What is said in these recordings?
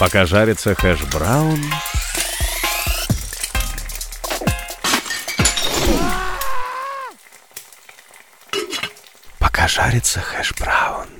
Пока жарится хэш-браун... Пока жарится хэш-браун...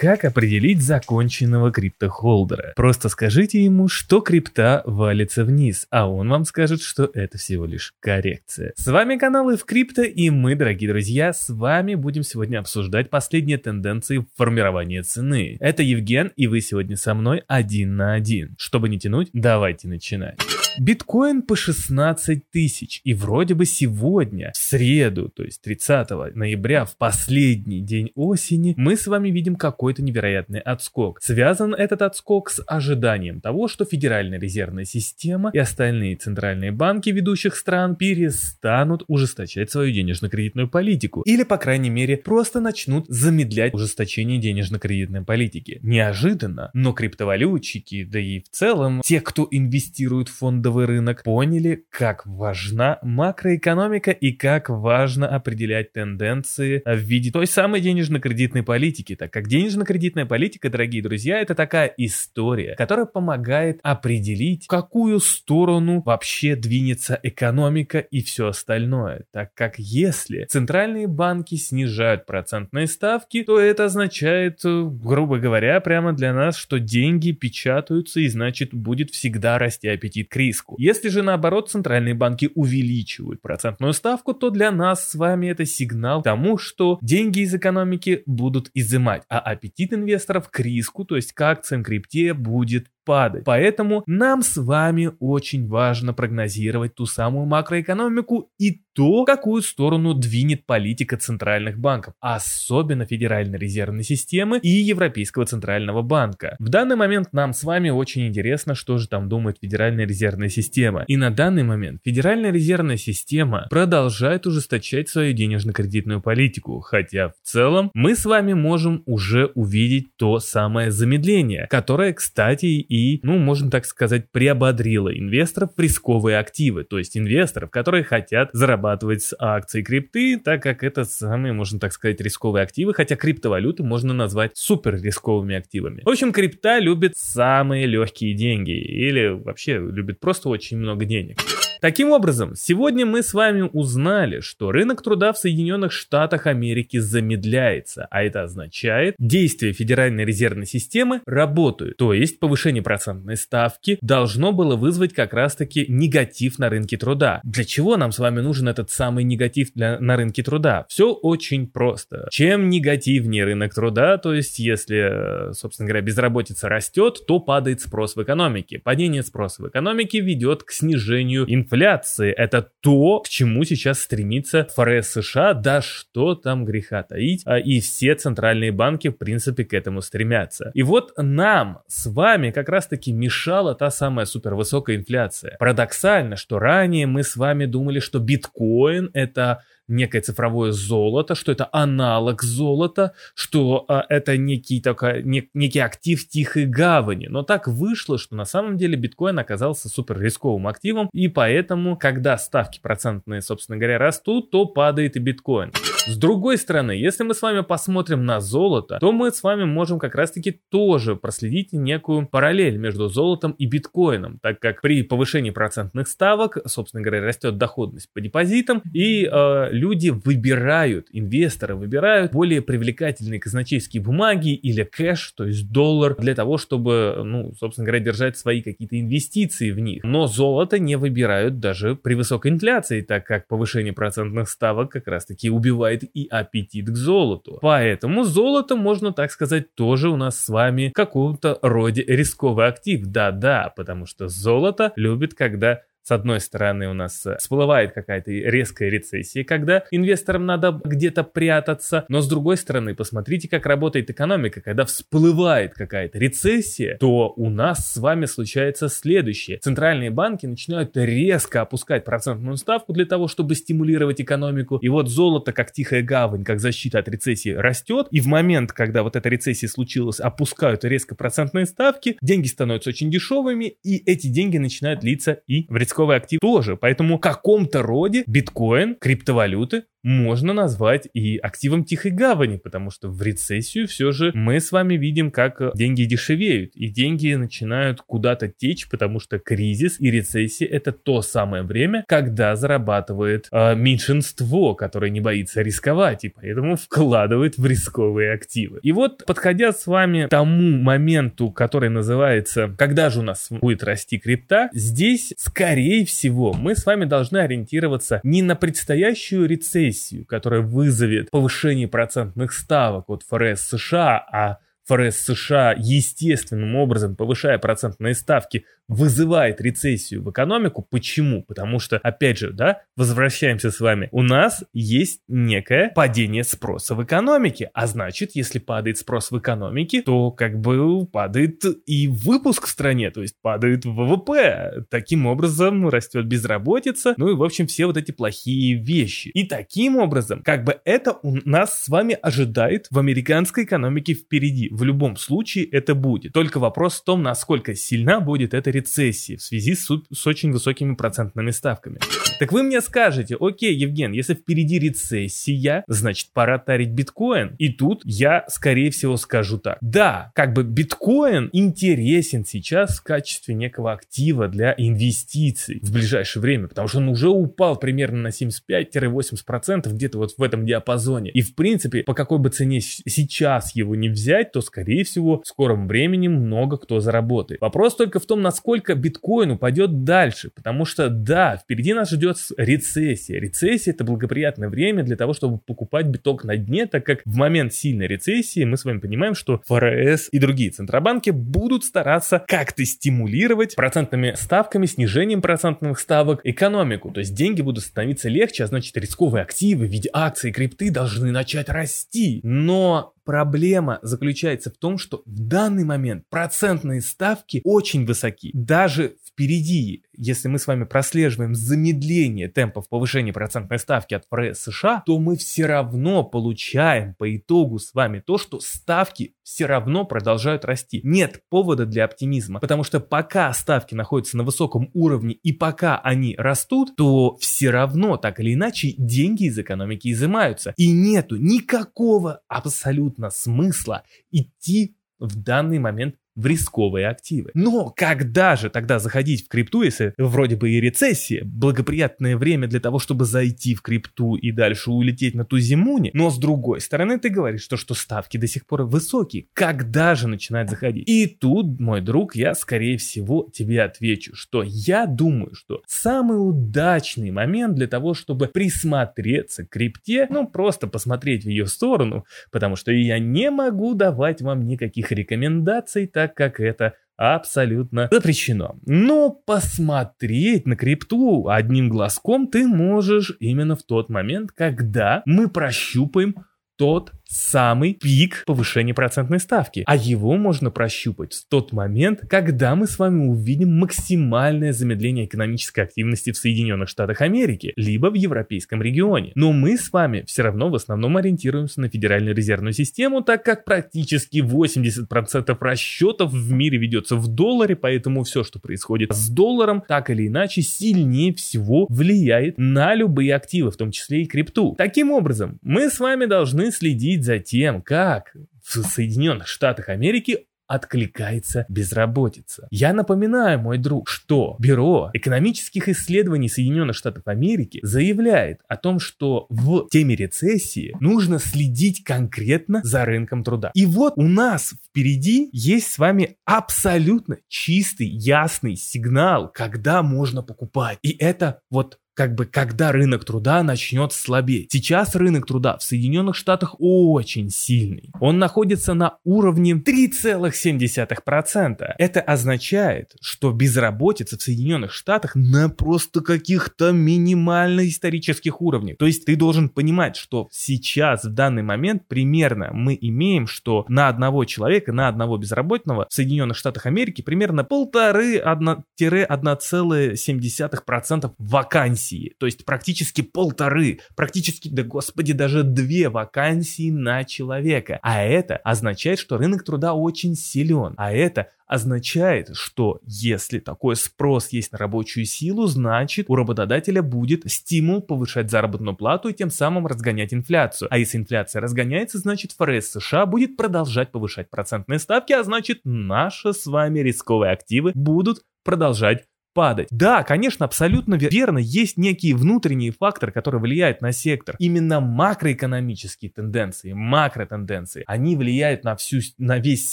Как определить законченного криптохолдера? Просто скажите ему, что крипта валится вниз, а он вам скажет, что это всего лишь коррекция. С вами канал в Крипто и мы, дорогие друзья, с вами будем сегодня обсуждать последние тенденции формирования цены. Это Евген, и вы сегодня со мной один на один. Чтобы не тянуть, давайте начинать. Биткоин по 16 тысяч. И вроде бы сегодня, в среду, то есть 30 ноября, в последний день осени, мы с вами видим какой-то невероятный отскок. Связан этот отскок с ожиданием того, что Федеральная резервная система и остальные центральные банки ведущих стран перестанут ужесточать свою денежно-кредитную политику. Или, по крайней мере, просто начнут замедлять ужесточение денежно-кредитной политики. Неожиданно, но криптовалютчики, да и в целом те, кто инвестирует в фонды фондовый рынок поняли, как важна макроэкономика и как важно определять тенденции в виде той самой денежно-кредитной политики, так как денежно-кредитная политика, дорогие друзья, это такая история, которая помогает определить, в какую сторону вообще двинется экономика и все остальное, так как если центральные банки снижают процентные ставки, то это означает, грубо говоря, прямо для нас, что деньги печатаются и значит будет всегда расти аппетит риску. Если же наоборот центральные банки увеличивают процентную ставку, то для нас с вами это сигнал к тому, что деньги из экономики будут изымать, а аппетит инвесторов к риску, то есть к акциям крипте будет падать. Поэтому нам с вами очень важно прогнозировать ту самую макроэкономику и то, в какую сторону двинет политика центральных банков, особенно Федеральной резервной системы и Европейского центрального банка. В данный момент нам с вами очень интересно, что же там думает Федеральная резервная система. И на данный момент Федеральная резервная система продолжает ужесточать свою денежно-кредитную политику, хотя в целом мы с вами можем уже увидеть то самое замедление, которое, кстати, и и, ну, можно так сказать, приободрила инвесторов в рисковые активы, то есть инвесторов, которые хотят зарабатывать с акций крипты, так как это самые, можно так сказать, рисковые активы, хотя криптовалюты можно назвать супер рисковыми активами. В общем, крипта любит самые легкие деньги или вообще любит просто очень много денег. Таким образом, сегодня мы с вами узнали, что рынок труда в Соединенных Штатах Америки замедляется, а это означает, действия Федеральной резервной системы работают, то есть повышение процентной ставки должно было вызвать как раз-таки негатив на рынке труда. Для чего нам с вами нужен этот самый негатив для, на рынке труда? Все очень просто. Чем негативнее рынок труда, то есть если, собственно говоря, безработица растет, то падает спрос в экономике. Падение спроса в экономике ведет к снижению инфляции инфляции. Это то, к чему сейчас стремится ФРС США, да что там греха таить. А и все центральные банки, в принципе, к этому стремятся. И вот нам с вами как раз-таки мешала та самая супервысокая инфляция. Парадоксально, что ранее мы с вами думали, что биткоин это некое цифровое золото, что это аналог золота, что а, это некий, такой, не, некий актив тихой гавани. Но так вышло, что на самом деле биткоин оказался супер рисковым активом, и поэтому, когда ставки процентные, собственно говоря, растут, то падает и биткоин. С другой стороны, если мы с вами посмотрим на золото, то мы с вами можем как раз-таки тоже проследить некую параллель между золотом и биткоином, так как при повышении процентных ставок, собственно говоря, растет доходность по депозитам, и э, люди выбирают, инвесторы выбирают более привлекательные казначейские бумаги или кэш, то есть доллар, для того, чтобы, ну, собственно говоря, держать свои какие-то инвестиции в них. Но золото не выбирают даже при высокой инфляции, так как повышение процентных ставок как раз-таки убивает и аппетит к золоту. Поэтому золото, можно так сказать, тоже у нас с вами в каком-то роде рисковый актив. Да-да, потому что золото любит, когда с одной стороны, у нас э, всплывает какая-то резкая рецессия, когда инвесторам надо где-то прятаться, но с другой стороны, посмотрите, как работает экономика. Когда всплывает какая-то рецессия, то у нас с вами случается следующее. Центральные банки начинают резко опускать процентную ставку для того, чтобы стимулировать экономику. И вот золото, как тихая гавань, как защита от рецессии, растет. И в момент, когда вот эта рецессия случилась, опускают резко процентные ставки, деньги становятся очень дешевыми, и эти деньги начинают литься и в рисковый актив тоже. Поэтому в каком-то роде биткоин, криптовалюты можно назвать и активом тихой гавани, потому что в рецессию все же мы с вами видим, как деньги дешевеют, и деньги начинают куда-то течь, потому что кризис и рецессия это то самое время, когда зарабатывает э, меньшинство, которое не боится рисковать, и поэтому вкладывает в рисковые активы. И вот, подходя с вами к тому моменту, который называется «Когда же у нас будет расти крипта?», здесь, скорее всего, мы с вами должны ориентироваться не на предстоящую рецессию, которая вызовет повышение процентных ставок от ФРС США, а ФРС США естественным образом, повышая процентные ставки, вызывает рецессию в экономику. Почему? Потому что, опять же, да, возвращаемся с вами, у нас есть некое падение спроса в экономике, а значит, если падает спрос в экономике, то как бы падает и выпуск в стране, то есть падает ВВП. Таким образом растет безработица, ну и, в общем, все вот эти плохие вещи. И таким образом, как бы это у нас с вами ожидает в американской экономике впереди. В любом случае это будет. Только вопрос в том, насколько сильна будет эта рецессии в связи с, с очень высокими процентными ставками. Так вы мне скажете, окей, Евген, если впереди рецессия, значит пора тарить биткоин. И тут я, скорее всего, скажу так. Да, как бы биткоин интересен сейчас в качестве некого актива для инвестиций в ближайшее время, потому что он уже упал примерно на 75-80% где-то вот в этом диапазоне. И в принципе, по какой бы цене сейчас его не взять, то скорее всего в скором времени много кто заработает. Вопрос только в том, насколько биткоин упадет дальше. Потому что, да, впереди нас ждет рецессия. Рецессия это благоприятное время для того, чтобы покупать биток на дне, так как в момент сильной рецессии мы с вами понимаем, что ФРС и другие центробанки будут стараться как-то стимулировать процентными ставками, снижением процентных ставок экономику. То есть деньги будут становиться легче, а значит рисковые активы в виде акций и крипты должны начать расти. Но Проблема заключается в том, что в данный момент процентные ставки очень высоки. Даже впереди, если мы с вами прослеживаем замедление темпов повышения процентной ставки от ФРС США, то мы все равно получаем по итогу с вами то, что ставки все равно продолжают расти. Нет повода для оптимизма, потому что пока ставки находятся на высоком уровне и пока они растут, то все равно так или иначе деньги из экономики изымаются. И нету никакого абсолютно смысла идти в данный момент в рисковые активы. Но когда же тогда заходить в крипту, если вроде бы и рецессия, благоприятное время для того, чтобы зайти в крипту и дальше улететь на ту зимуне, но с другой стороны ты говоришь, что, что ставки до сих пор высокие. Когда же начинать заходить? И тут, мой друг, я скорее всего тебе отвечу, что я думаю, что самый удачный момент для того, чтобы присмотреться к крипте, ну просто посмотреть в ее сторону, потому что я не могу давать вам никаких рекомендаций, так так как это абсолютно запрещено. Но посмотреть на крипту одним глазком ты можешь именно в тот момент, когда мы прощупаем тот самый пик повышения процентной ставки. А его можно прощупать в тот момент, когда мы с вами увидим максимальное замедление экономической активности в Соединенных Штатах Америки, либо в европейском регионе. Но мы с вами все равно в основном ориентируемся на Федеральную резервную систему, так как практически 80% расчетов в мире ведется в долларе, поэтому все, что происходит с долларом, так или иначе сильнее всего влияет на любые активы, в том числе и крипту. Таким образом, мы с вами должны следить следить за тем, как в Соединенных Штатах Америки откликается безработица. Я напоминаю, мой друг, что Бюро экономических исследований Соединенных Штатов Америки заявляет о том, что в теме рецессии нужно следить конкретно за рынком труда. И вот у нас впереди есть с вами абсолютно чистый, ясный сигнал, когда можно покупать. И это вот как бы когда рынок труда начнет слабеть. Сейчас рынок труда в Соединенных Штатах очень сильный. Он находится на уровне 3,7%. Это означает, что безработица в Соединенных Штатах на просто каких-то минимально исторических уровнях. То есть ты должен понимать, что сейчас в данный момент примерно мы имеем, что на одного человека, на одного безработного в Соединенных Штатах Америки примерно полторы 1,7% вакансий вакансии, то есть практически полторы, практически, да господи, даже две вакансии на человека. А это означает, что рынок труда очень силен. А это означает, что если такой спрос есть на рабочую силу, значит у работодателя будет стимул повышать заработную плату и тем самым разгонять инфляцию. А если инфляция разгоняется, значит ФРС США будет продолжать повышать процентные ставки, а значит наши с вами рисковые активы будут продолжать падать. Да, конечно, абсолютно верно, есть некие внутренние факторы, которые влияют на сектор. Именно макроэкономические тенденции, макротенденции, они влияют на всю, на весь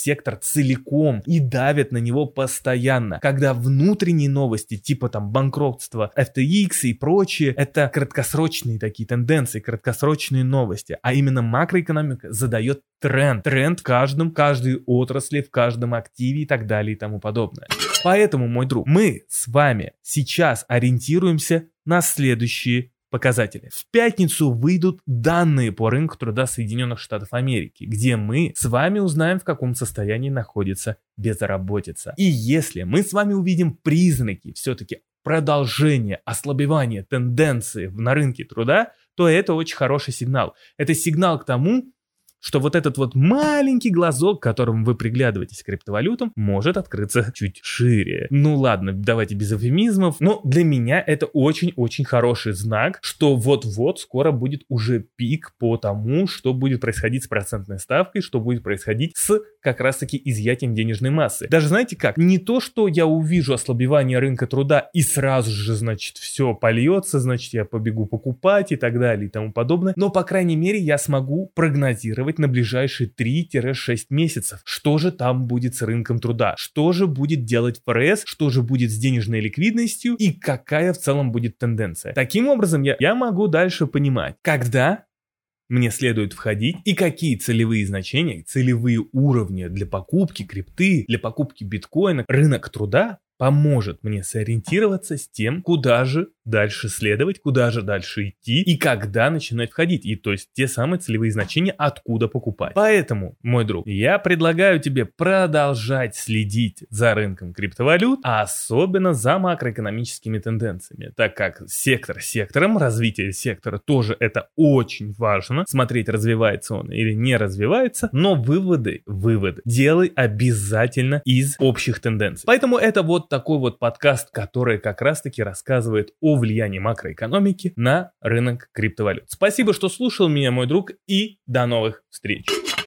сектор целиком и давят на него постоянно. Когда внутренние новости, типа там банкротства FTX и прочее, это краткосрочные такие тенденции, краткосрочные новости. А именно макроэкономика задает тренд. Тренд в каждом, каждой отрасли, в каждом активе и так далее и тому подобное. Поэтому, мой друг, мы с вами сейчас ориентируемся на следующие показатели. В пятницу выйдут данные по рынку труда Соединенных Штатов Америки, где мы с вами узнаем, в каком состоянии находится безработица. И если мы с вами увидим признаки все-таки продолжения, ослабевания тенденции на рынке труда, то это очень хороший сигнал. Это сигнал к тому, что вот этот вот маленький глазок, которым вы приглядываетесь к криптовалютам, может открыться чуть шире. Ну ладно, давайте без эвфемизмов, но для меня это очень-очень хороший знак, что вот-вот скоро будет уже пик по тому, что будет происходить с процентной ставкой, что будет происходить с как раз-таки изъятием денежной массы. Даже знаете как, не то, что я увижу ослабевание рынка труда и сразу же, значит, все польется, значит, я побегу покупать и так далее и тому подобное, но, по крайней мере, я смогу прогнозировать на ближайшие 3-6 месяцев. Что же там будет с рынком труда? Что же будет делать ФРС? Что же будет с денежной ликвидностью? И какая в целом будет тенденция? Таким образом, я, я могу дальше понимать, когда мне следует входить и какие целевые значения, целевые уровни для покупки крипты, для покупки биткоина, рынок труда поможет мне сориентироваться с тем, куда же дальше следовать, куда же дальше идти и когда начинать входить. И то есть те самые целевые значения, откуда покупать. Поэтому, мой друг, я предлагаю тебе продолжать следить за рынком криптовалют, а особенно за макроэкономическими тенденциями, так как сектор сектором, развитие сектора тоже это очень важно, смотреть, развивается он или не развивается, но выводы, выводы делай обязательно из общих тенденций. Поэтому это такой вот подкаст, который как раз-таки рассказывает о влиянии макроэкономики на рынок криптовалют. Спасибо, что слушал меня, мой друг, и до новых встреч.